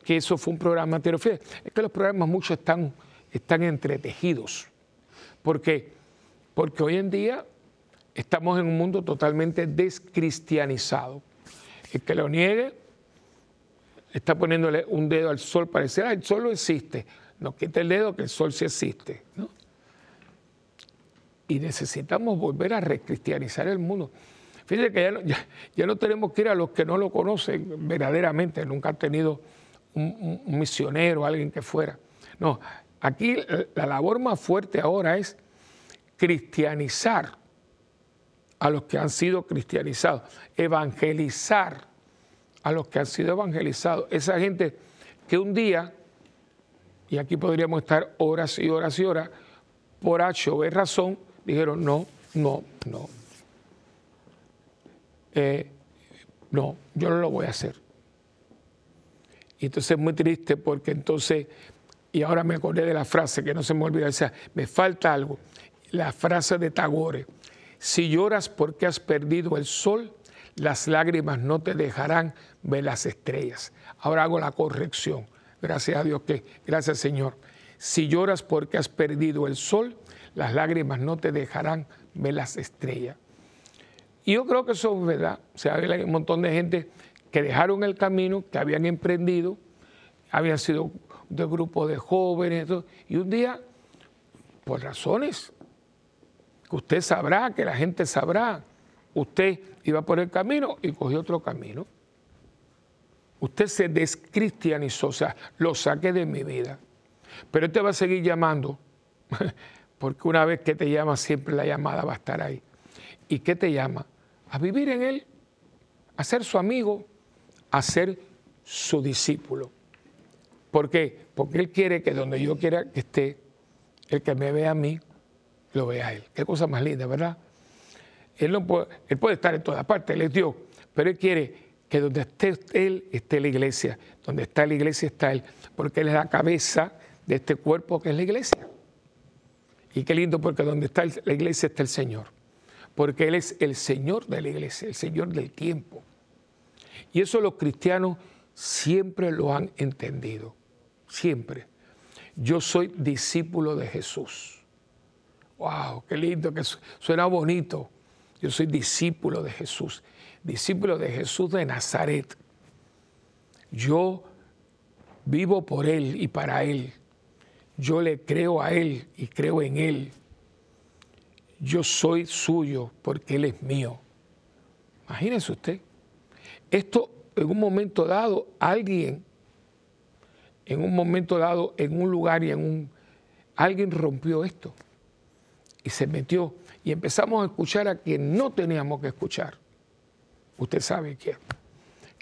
S1: que eso fue un programa anterior. Es que los programas muchos están, están entretejidos. ¿Por qué? Porque hoy en día estamos en un mundo totalmente descristianizado. El que lo niegue está poniéndole un dedo al sol para decir, ah, el sol no existe. No quita el dedo que el sol sí existe. Y necesitamos volver a recristianizar el mundo. Fíjense que ya no, tenemos que ir a los que no lo conocen verdaderamente, nunca han tenido un misionero, alguien que fuera. No, aquí la labor más fuerte ahora es cristianizar a los que han sido cristianizados, evangelizar a los que han sido evangelizados. Esa gente que un día, y aquí podríamos estar horas y horas y horas, por H o B razón, dijeron, no, no, no. Eh, no, yo no lo voy a hacer. Y entonces es muy triste porque entonces, y ahora me acordé de la frase que no se me olvida, o me falta algo, la frase de Tagore, si lloras porque has perdido el sol, las lágrimas no te dejarán ver las estrellas. Ahora hago la corrección. Gracias a Dios que, gracias Señor. Si lloras porque has perdido el sol, las lágrimas no te dejarán ver las estrellas. Y yo creo que eso es verdad. O sea, hay un montón de gente que dejaron el camino, que habían emprendido, habían sido de grupo de jóvenes, y un día, por razones usted sabrá, que la gente sabrá. Usted iba por el camino y cogió otro camino. Usted se descristianizó, o sea, lo saqué de mi vida. Pero te va a seguir llamando, <laughs> porque una vez que te llama, siempre la llamada va a estar ahí. ¿Y qué te llama? A vivir en Él, a ser su amigo, a ser su discípulo. ¿Por qué? Porque Él quiere que donde yo quiera que esté, el que me vea a mí, lo vea a Él. Qué cosa más linda, ¿verdad? Él, no puede, él puede estar en todas partes, Él es Dios, pero Él quiere que donde esté Él, esté la iglesia. Donde está la iglesia está Él, porque Él es la cabeza de este cuerpo que es la iglesia. Y qué lindo, porque donde está la iglesia está el Señor. Porque Él es el Señor de la iglesia, el Señor del tiempo. Y eso los cristianos siempre lo han entendido. Siempre. Yo soy discípulo de Jesús wow, qué lindo, que suena bonito. Yo soy discípulo de Jesús, discípulo de Jesús de Nazaret. Yo vivo por Él y para Él. Yo le creo a Él y creo en Él. Yo soy suyo porque Él es mío. Imagínese usted. Esto en un momento dado, alguien, en un momento dado, en un lugar y en un... Alguien rompió esto y se metió y empezamos a escuchar a quien no teníamos que escuchar. Usted sabe quién.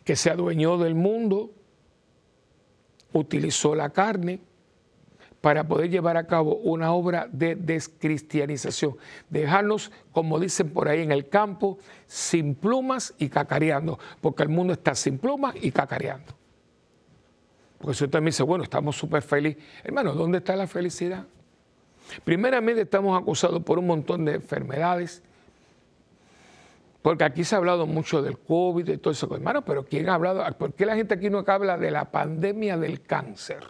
S1: Que se adueñó del mundo, utilizó la carne para poder llevar a cabo una obra de descristianización. Dejarnos, como dicen por ahí en el campo, sin plumas y cacareando, porque el mundo está sin plumas y cacareando. Porque usted también dice, bueno, estamos súper felices. Hermano, ¿dónde está la felicidad? Primeramente estamos acusados por un montón de enfermedades, porque aquí se ha hablado mucho del COVID y todo eso. Hermano, pero ¿quién ha hablado? ¿Por qué la gente aquí no habla de la pandemia del cáncer?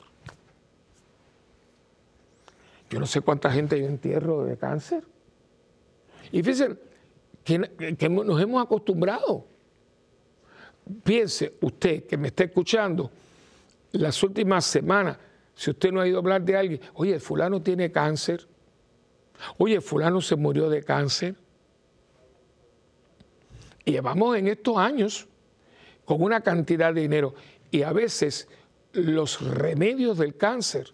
S1: Yo no sé cuánta gente en entierro de cáncer. Y fíjense que, que nos hemos acostumbrado. Piense usted que me está escuchando, las últimas semanas, si usted no ha ido a hablar de alguien, oye, fulano tiene cáncer, oye, fulano se murió de cáncer. Y llevamos en estos años con una cantidad de dinero y a veces los remedios del cáncer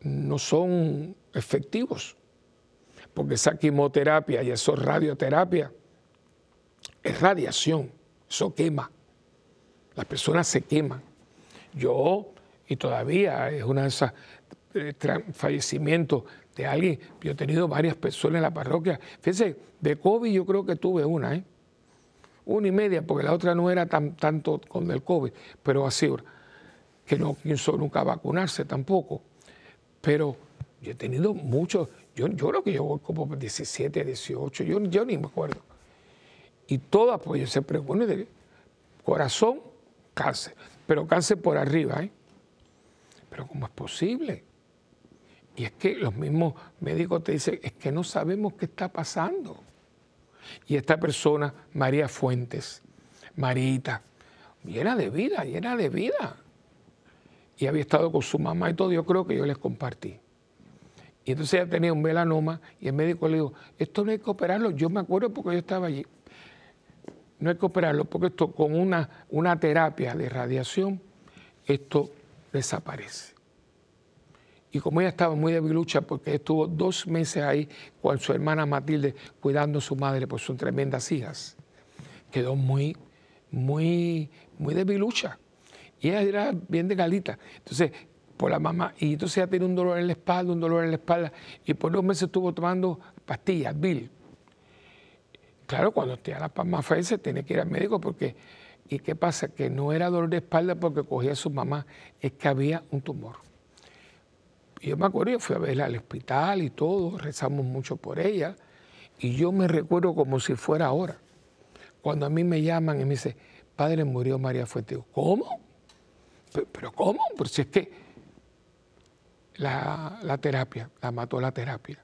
S1: no son efectivos, porque esa quimioterapia y eso radioterapia es radiación, eso quema, las personas se queman. Yo, y todavía es una de esas eh, fallecimientos de alguien, yo he tenido varias personas en la parroquia, fíjense, de COVID yo creo que tuve una, ¿eh? una y media, porque la otra no era tan, tanto con el COVID, pero así, que no quiso nunca vacunarse tampoco. Pero yo he tenido muchos, yo, yo creo que yo voy como 17, 18, yo, yo ni me acuerdo. Y todas, pues yo siempre, bueno, de corazón, cáncer, pero cáncer por arriba, ¿eh? Pero ¿cómo es posible? Y es que los mismos médicos te dicen, es que no sabemos qué está pasando. Y esta persona, María Fuentes, Marita, llena de vida, llena de vida y había estado con su mamá y todo, yo creo que yo les compartí. Y entonces ella tenía un melanoma y el médico le dijo, esto no hay que operarlo, yo me acuerdo porque yo estaba allí. No hay que operarlo porque esto con una, una terapia de radiación, esto desaparece. Y como ella estaba muy debilucha porque estuvo dos meses ahí con su hermana Matilde cuidando a su madre, pues son tremendas hijas, quedó muy, muy, muy debilucha. Y ella era bien de galita. Entonces, por la mamá, y entonces ella tenía un dolor en la espalda, un dolor en la espalda, y por dos meses estuvo tomando pastillas, Bill. Claro, cuando tenía la palma se tenía que ir al médico porque, ¿y qué pasa? Que no era dolor de espalda porque cogía a su mamá, es que había un tumor. Y yo me acuerdo, yo fui a verla al hospital y todo, rezamos mucho por ella, y yo me recuerdo como si fuera ahora. Cuando a mí me llaman y me dicen, padre, murió María Fuente. ¿Cómo? ¿Pero cómo? Pues si es que la, terapia, la mató la terapia.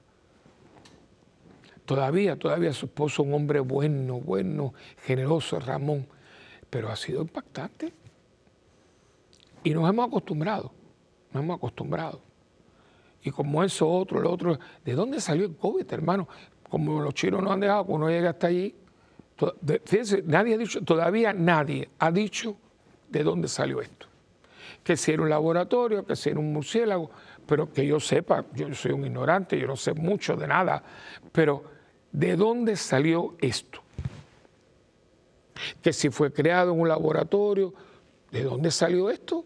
S1: Todavía, todavía su esposo, un hombre bueno, bueno, generoso, Ramón, pero ha sido impactante. Y nos hemos acostumbrado, nos hemos acostumbrado. Y como eso, otro, lo otro, ¿de dónde salió el COVID, hermano? Como los chinos no han dejado que uno llegue hasta allí. Fíjense, nadie ha dicho, todavía nadie ha dicho de dónde salió esto que si era un laboratorio, que si era un murciélago, pero que yo sepa, yo soy un ignorante, yo no sé mucho de nada, pero ¿de dónde salió esto? Que si fue creado en un laboratorio, ¿de dónde salió esto?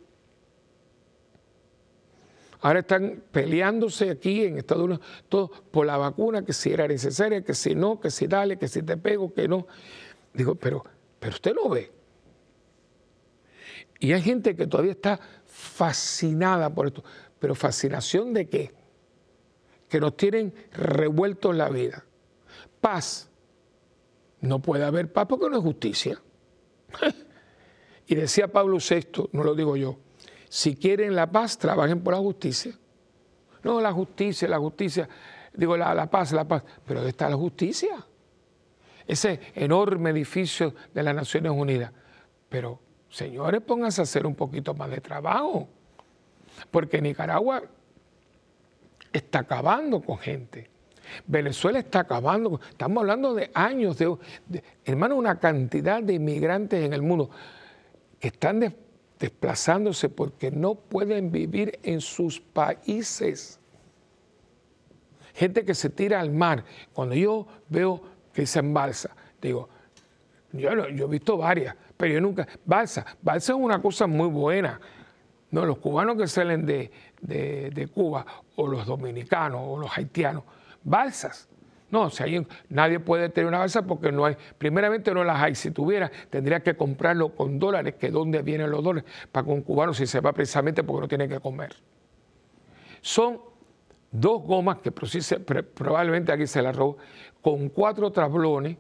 S1: Ahora están peleándose aquí en Estados Unidos todo por la vacuna, que si era necesaria, que si no, que si dale, que si te pego, que no. Digo, pero, pero usted lo ve. Y hay gente que todavía está fascinada por esto. Pero fascinación de qué? Que nos tienen revueltos la vida. Paz. No puede haber paz porque no es justicia. <laughs> y decía Pablo VI, no lo digo yo, si quieren la paz, trabajen por la justicia. No, la justicia, la justicia, digo la, la paz, la paz, pero ¿dónde está la justicia? Ese enorme edificio de las Naciones Unidas. Pero Señores, pónganse a hacer un poquito más de trabajo, porque Nicaragua está acabando con gente. Venezuela está acabando, estamos hablando de años, de, hermano, una cantidad de inmigrantes en el mundo que están desplazándose porque no pueden vivir en sus países. Gente que se tira al mar. Cuando yo veo que se embalsa, digo, yo, yo he visto varias, pero yo nunca. Balsa, balsa es una cosa muy buena. No, los cubanos que salen de, de, Cuba, o los dominicanos, o los haitianos, balsas. No, si hay, nadie puede tener una balsa porque no hay, primeramente no las hay. Si tuviera, tendría que comprarlo con dólares, que dónde vienen los dólares, para que un cubano si se va precisamente porque no tiene que comer. Son dos gomas que probablemente aquí se las robó, con cuatro trablones,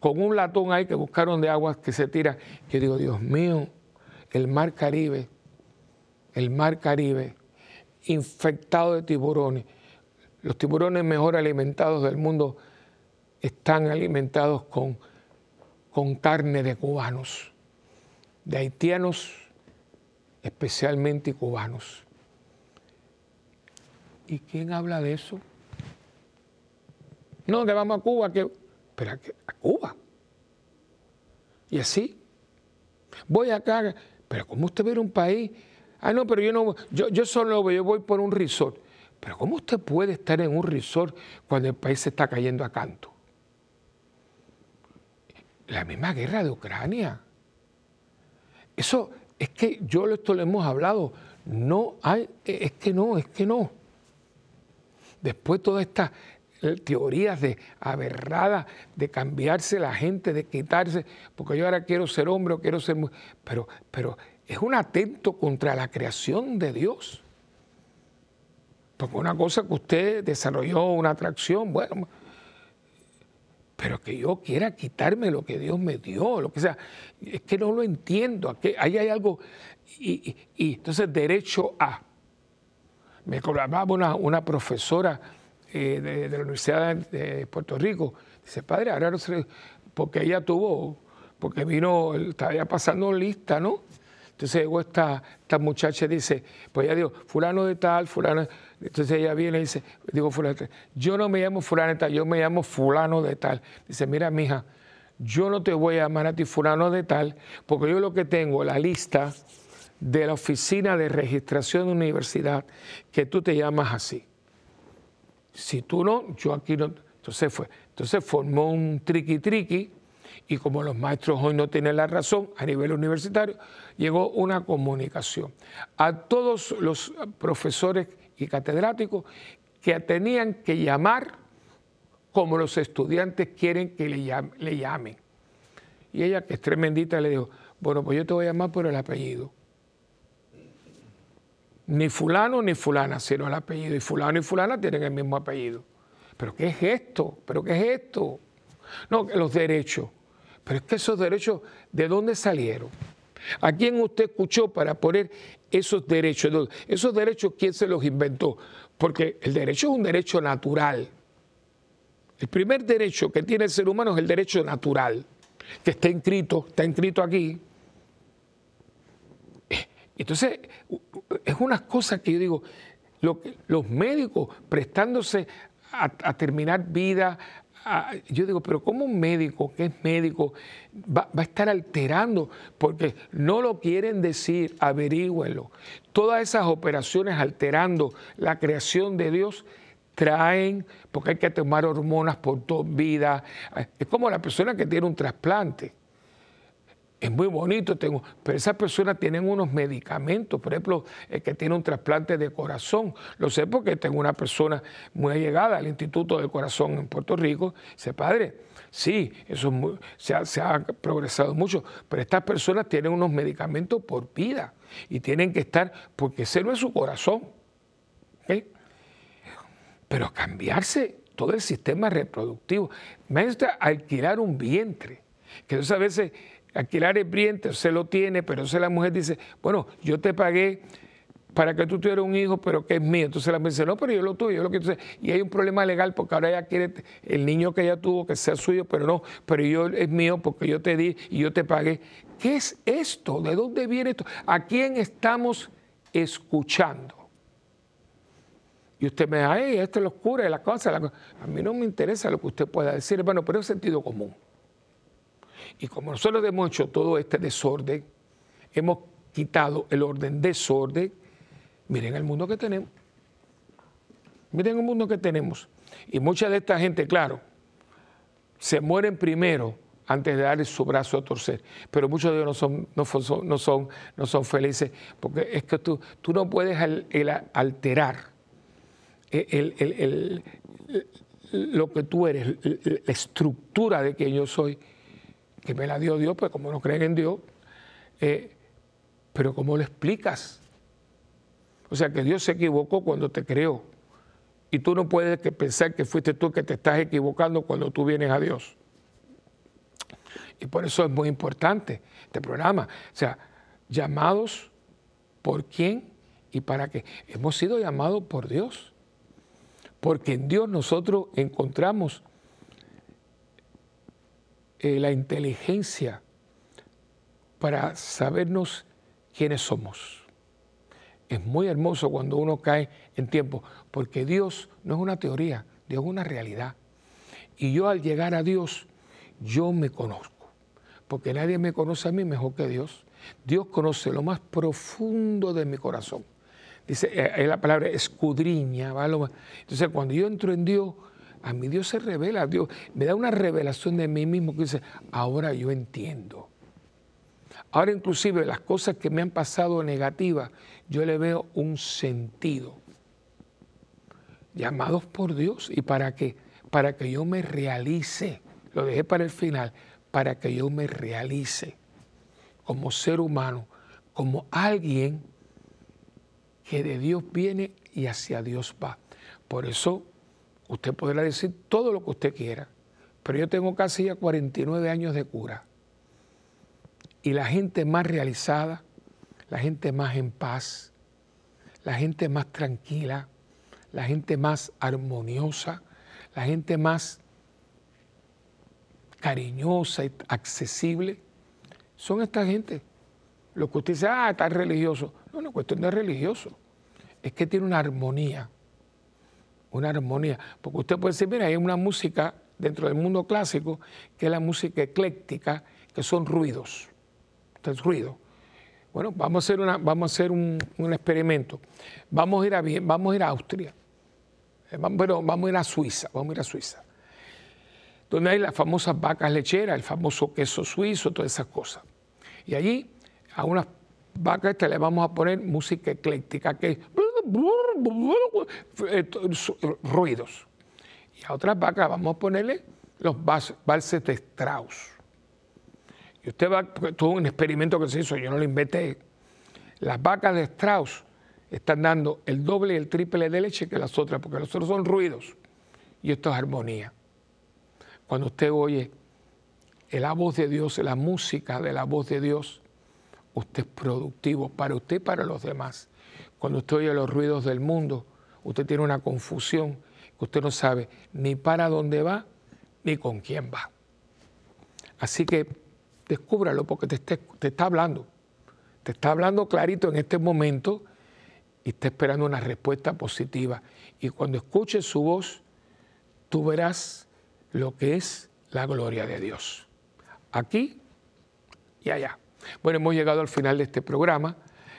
S1: con un latón ahí que buscaron de agua que se tira. Yo digo, Dios mío, el mar Caribe el mar Caribe infectado de tiburones. Los tiburones mejor alimentados del mundo están alimentados con, con carne de cubanos, de haitianos especialmente cubanos. ¿Y quién habla de eso? No, que vamos a Cuba, que, pero a, Cuba. Y así. Voy acá, pero ¿cómo usted ve un país Ah, no, pero yo no, yo, yo solo yo voy por un resort. Pero ¿cómo usted puede estar en un resort cuando el país se está cayendo a canto? La misma guerra de Ucrania. Eso es que yo esto lo hemos hablado. No hay, es que no, es que no. Después todas estas eh, teorías de aberradas, de cambiarse la gente, de quitarse, porque yo ahora quiero ser hombre o quiero ser mujer. Pero, pero es un atento contra la creación de Dios. Porque una cosa que usted desarrolló una atracción, bueno, pero que yo quiera quitarme lo que Dios me dio, lo que sea, es que no lo entiendo, ahí hay algo, y, entonces derecho a. Me hablaba una, una profesora eh, de, la Universidad de Puerto Rico, dice, padre, ahora no sé, porque ella tuvo, porque vino, estaba pasando lista, ¿no? Entonces llegó esta, esta muchacha y dice, pues ya digo, fulano de tal, fulano. Entonces ella viene y dice, digo, fulano. Yo no me llamo fulano de tal, yo me llamo fulano de tal. Dice, mira, mija, yo no te voy a llamar a ti fulano de tal, porque yo lo que tengo, la lista de la oficina de registración de universidad, que tú te llamas así. Si tú no, yo aquí no. Entonces fue. Entonces formó un triqui triqui y como los maestros hoy no tienen la razón a nivel universitario, llegó una comunicación a todos los profesores y catedráticos que tenían que llamar como los estudiantes quieren que le, llamen. Y ella, que es tremendita, le dijo, bueno, pues yo te voy a llamar por el apellido. Ni fulano ni fulana, sino el apellido. Y fulano y fulana tienen el mismo apellido. ¿Pero qué es esto? ¿Pero qué es esto? No, los derechos. Pero es que esos derechos, ¿de dónde salieron? ¿A quién usted escuchó para poner esos derechos? Esos derechos, ¿quién se los inventó? Porque el derecho es un derecho natural. El primer derecho que tiene el ser humano es el derecho natural, que está inscrito, está inscrito aquí. Entonces, es unas cosas que yo digo, los médicos prestándose a terminar vida, Ah, yo digo, pero ¿cómo un médico que es médico va, a estar alterando? Porque no lo quieren decir, averígüenlo. Todas esas operaciones alterando la creación de Dios traen, porque hay que tomar hormonas por toda vida. Es como la persona que tiene un trasplante es muy bonito, tengo, pero esas personas tienen unos medicamentos, por ejemplo, el que tiene un trasplante de corazón, lo sé porque tengo una persona muy allegada al Instituto del Corazón en Puerto Rico, dice, padre, sí, eso se, ha, progresado mucho, pero estas personas tienen unos medicamentos por vida y tienen que estar, porque ese no es su corazón. Pero cambiarse todo el sistema reproductivo, me alquilar un vientre, que entonces a veces alquilar el vientre, se lo tiene, pero entonces la mujer dice, bueno, yo te pagué para que tú tuvieras un hijo, pero que es mío. Entonces la mujer dice, no, pero yo lo tuyo, yo lo que Y hay un problema legal porque ahora ella quiere el niño que ella tuvo que sea suyo, pero no, pero yo es mío porque yo te di y yo te pagué. ¿Qué es esto? ¿De dónde viene esto? ¿A quién estamos escuchando? Y usted me dice, ay, esto es lo oscuro, la cosa, la cosa. A mí no me interesa lo que usted pueda decir, bueno, pero es sentido común. Y como nosotros hemos hecho todo este desorden, hemos quitado el orden desorden, miren el mundo que tenemos. Miren el mundo que tenemos. Y mucha de esta gente, claro, se mueren primero antes de darle su brazo a torcer. Pero muchos de ellos no son, no son, no son, no son felices, porque es que tú, tú no puedes alterar lo que tú eres, la estructura de que yo soy, que me la dio Dios, pues como no creen en Dios, eh, pero ¿cómo lo explicas? O sea, que Dios se equivocó cuando te creó. Y tú no puedes pensar que fuiste tú que te estás equivocando cuando tú vienes a Dios. Y por eso es muy importante este programa. O sea, llamados por quién y para qué. Hemos sido llamados por Dios. Porque en Dios nosotros encontramos eh, la inteligencia para sabernos quiénes somos. Es muy hermoso cuando uno cae en tiempo, porque Dios no es una teoría, Dios es una realidad. Y yo al llegar a Dios, yo me conozco, porque nadie me conoce a mí mejor que Dios. Dios conoce lo más profundo de mi corazón dice, eh, es la palabra escudriña. Entonces, cuando yo entro en Dios, a mi Dios se revela, Dios me da una revelación de mí mismo que dice, ahora yo entiendo. Ahora inclusive las cosas que me han pasado negativas, yo le veo un sentido. Llamados por Dios. ¿Y para qué? Para que yo me realice. Lo dejé para el final. Para que yo me realice como ser humano, como alguien que de Dios viene y hacia Dios va. Por eso usted podrá decir todo lo que usted quiera, pero yo tengo casi ya 49 años de cura. Y la gente más realizada, la gente más en paz, la gente más tranquila, la gente más armoniosa, la gente más cariñosa y accesible, son esta gente. Lo que usted dice, ah, está religioso. No, no, cuestión de religioso es que tiene una armonía, una armonía. Porque usted puede decir, mira, hay una música dentro del mundo clásico que es la música ecléctica, que son ruidos, es ruido. Bueno, vamos a hacer, una, vamos a hacer un, experimento. Vamos a ir a, vamos a ir a Austria, eh, pero vamos a ir a Suiza, vamos a ir a Suiza, donde hay las famosas vacas lecheras, el famoso queso suizo, todas esas cosas. Y allí a unas vacas le vamos a poner música ecléctica, que es ruidos. Y a otras vacas vamos a ponerle los valses de Strauss. Y usted va, todo un experimento que se hizo, yo no lo inventé. Las vacas de Strauss están dando el doble y el triple de leche que las otras, porque los otros son ruidos y esto es armonía. Cuando usted oye la voz de Dios, la música de la voz de Dios, usted es productivo para usted y para los demás. Cuando usted oye los ruidos del mundo, usted tiene una confusión que usted no sabe ni para dónde va ni con quién va. Así que descúbralo porque te, te está hablando. Te está hablando clarito en este momento y está esperando una respuesta positiva. Y cuando escuches su voz, tú verás lo que es la gloria de Dios. Aquí y allá. Bueno, hemos llegado al final de este programa.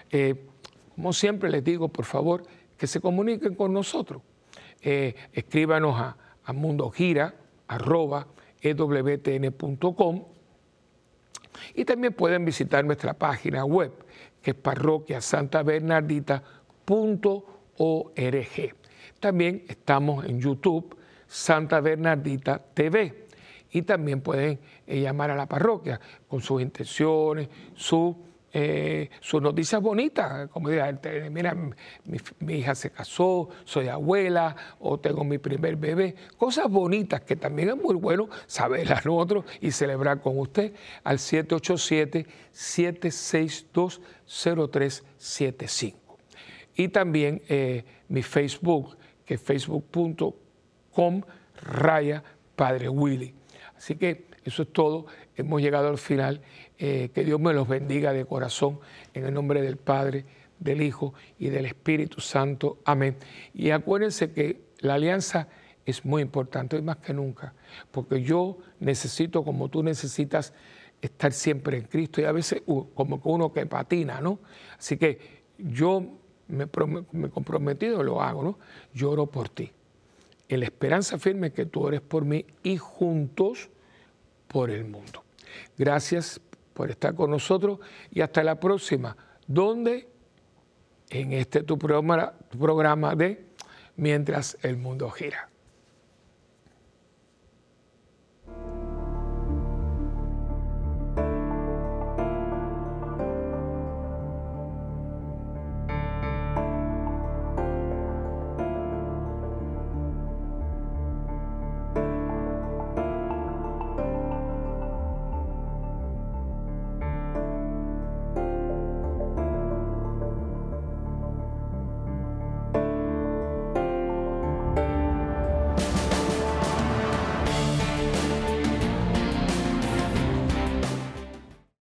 S1: Eh, como siempre les digo, por favor, que se comuniquen con nosotros. Eh, escríbanos a, a mundogira.ewtn.com y también pueden visitar nuestra página web, que es parroquiasantabernardita.org. También estamos en YouTube, Santa Bernardita TV. Y también pueden eh, llamar a la parroquia con sus intenciones, sus eh, sus noticias bonitas, como diga, mira, mi, hija se casó, soy abuela o tengo mi primer bebé, cosas bonitas que también es muy bueno saberlas nosotros y celebrar con usted al 787-762-0375. Y también eh, mi Facebook, que es facebook.com raya Padre. Así que eso es todo, hemos llegado al final eh, que Dios me los bendiga de corazón en el nombre del Padre, del Hijo y del Espíritu Santo. Amén. Y acuérdense que la alianza es muy importante, hoy más que nunca, porque yo necesito, como tú necesitas, estar siempre en Cristo y a veces como uno que patina, ¿no? Así que yo me, he comprometido, lo hago, ¿no? Yo oro por ti. En la esperanza firme que tú ores por mí y juntos por el mundo. Gracias por estar con nosotros. Y hasta la próxima, donde en este tu programa, programa de Mientras el mundo gira.